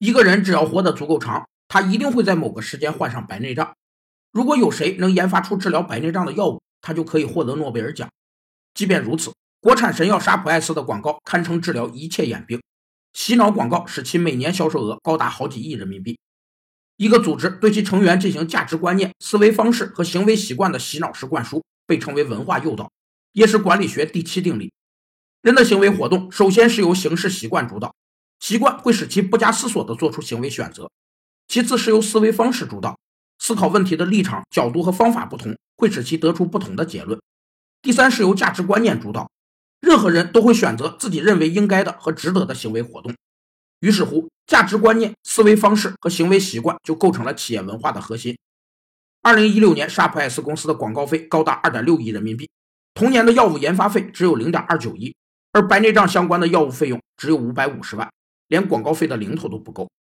一个人只要活得足够长，他一定会在某个时间患上白内障。如果有谁能研发出治疗白内障的药物，他就可以获得诺贝尔奖。即便如此，国产神药沙普艾斯的广告堪称治疗一切眼病，洗脑广告使其每年销售额高达好几亿人民币。一个组织对其成员进行价值观念、思维方式和行为习惯的洗脑式灌输，被称为文化诱导，也是管理学第七定律。人的行为活动首先是由形式习惯主导，习惯会使其不加思索地做出行为选择；其次是由思维方式主导，思考问题的立场、角度和方法不同，会使其得出不同的结论；第三是由价值观念主导，任何人都会选择自己认为应该的和值得的行为活动。于是乎，价值观念、思维方式和行为习惯就构成了企业文化的核心。二零一六年，沙普艾斯公司的广告费高达二点六亿人民币，同年的药物研发费只有零点二九亿。而白内障相关的药物费用只有五百五十万，连广告费的零头都不够。